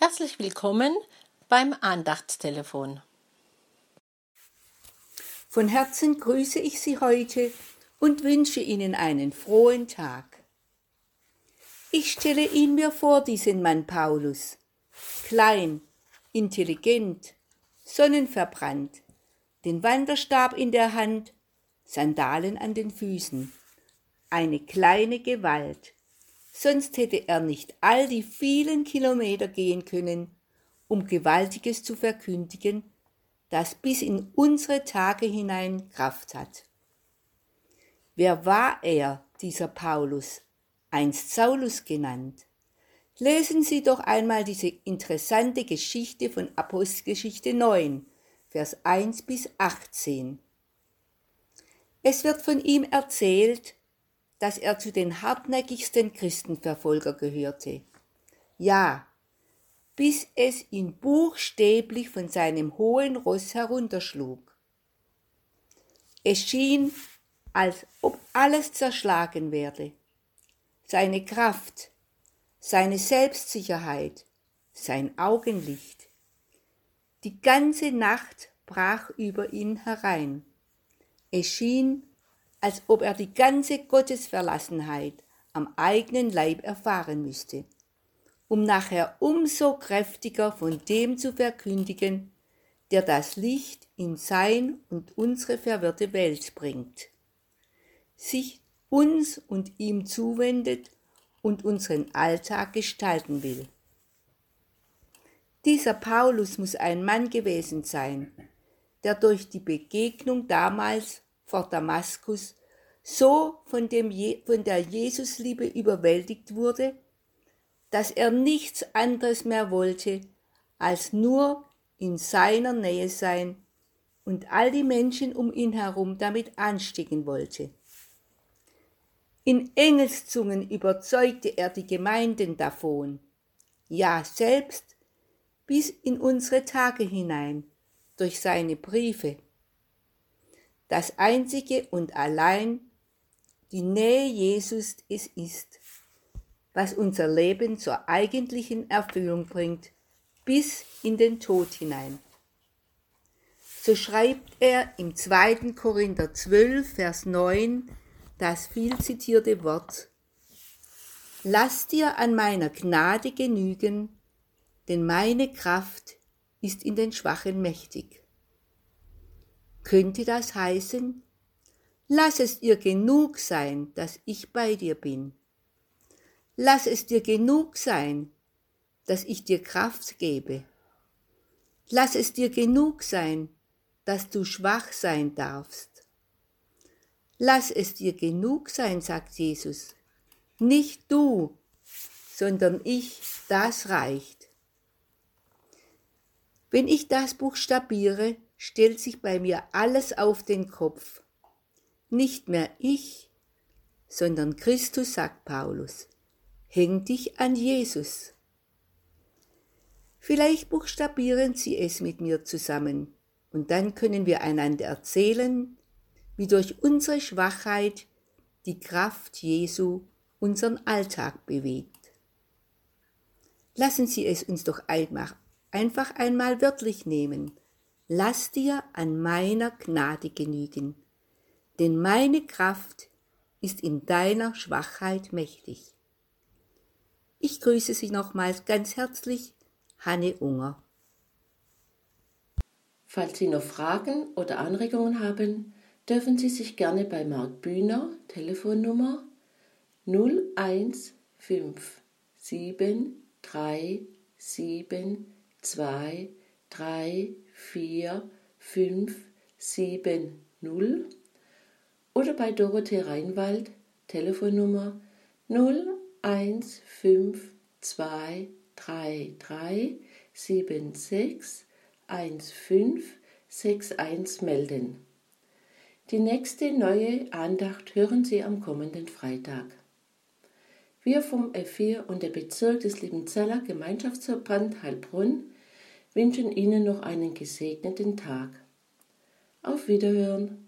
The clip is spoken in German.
Herzlich willkommen beim Andachtstelefon. Von Herzen grüße ich Sie heute und wünsche Ihnen einen frohen Tag. Ich stelle ihn mir vor, diesen Mann Paulus. Klein, intelligent, sonnenverbrannt, den Wanderstab in der Hand, Sandalen an den Füßen. Eine kleine Gewalt, sonst hätte er nicht all die vielen Kilometer gehen können, um Gewaltiges zu verkündigen, das bis in unsere Tage hinein Kraft hat. Wer war er, dieser Paulus, einst Saulus genannt? Lesen Sie doch einmal diese interessante Geschichte von Apostelgeschichte 9, Vers 1 bis 18. Es wird von ihm erzählt, dass er zu den hartnäckigsten Christenverfolger gehörte. Ja, bis es ihn buchstäblich von seinem hohen Ross herunterschlug. Es schien, als ob alles zerschlagen werde. Seine Kraft, seine Selbstsicherheit, sein Augenlicht. Die ganze Nacht brach über ihn herein. Es schien, als ob er die ganze Gottesverlassenheit am eigenen Leib erfahren müsste, um nachher umso kräftiger von dem zu verkündigen, der das Licht in sein und unsere verwirrte Welt bringt, sich uns und ihm zuwendet und unseren Alltag gestalten will. Dieser Paulus muss ein Mann gewesen sein, der durch die Begegnung damals vor Damaskus so von, dem Je von der Jesusliebe überwältigt wurde, dass er nichts anderes mehr wollte, als nur in seiner Nähe sein und all die Menschen um ihn herum damit anstecken wollte. In Engelszungen überzeugte er die Gemeinden davon, ja selbst bis in unsere Tage hinein durch seine Briefe das einzige und allein die Nähe Jesus es ist, was unser Leben zur eigentlichen Erfüllung bringt, bis in den Tod hinein. So schreibt er im 2. Korinther 12, Vers 9 das viel zitierte Wort, Lass dir an meiner Gnade genügen, denn meine Kraft ist in den Schwachen mächtig. Könnte das heißen, lass es dir genug sein, dass ich bei dir bin. Lass es dir genug sein, dass ich dir Kraft gebe. Lass es dir genug sein, dass du schwach sein darfst. Lass es dir genug sein, sagt Jesus. Nicht du, sondern ich, das reicht. Wenn ich das buchstabiere, stellt sich bei mir alles auf den Kopf. Nicht mehr ich, sondern Christus, sagt Paulus. Häng dich an Jesus. Vielleicht buchstabieren Sie es mit mir zusammen und dann können wir einander erzählen, wie durch unsere Schwachheit die Kraft Jesu unseren Alltag bewegt. Lassen Sie es uns doch einfach einmal wörtlich nehmen lass dir an meiner Gnade genügen, denn meine Kraft ist in deiner Schwachheit mächtig. Ich grüße Sie nochmals ganz herzlich, Hanne Unger. Falls Sie noch Fragen oder Anregungen haben, dürfen Sie sich gerne bei Marc Bühner, Telefonnummer 01573723 4 5 7 0 oder bei Dorothee Reinwald Telefonnummer 0 1 5 2 3 3 7 6 1 5 6 1 melden. Die nächste neue Andacht hören Sie am kommenden Freitag. Wir vom F4 und der Bezirk des Liebenzeller Gemeinschaftsverband Heilbrunn wünschen Ihnen noch einen gesegneten Tag. Auf Wiederhören.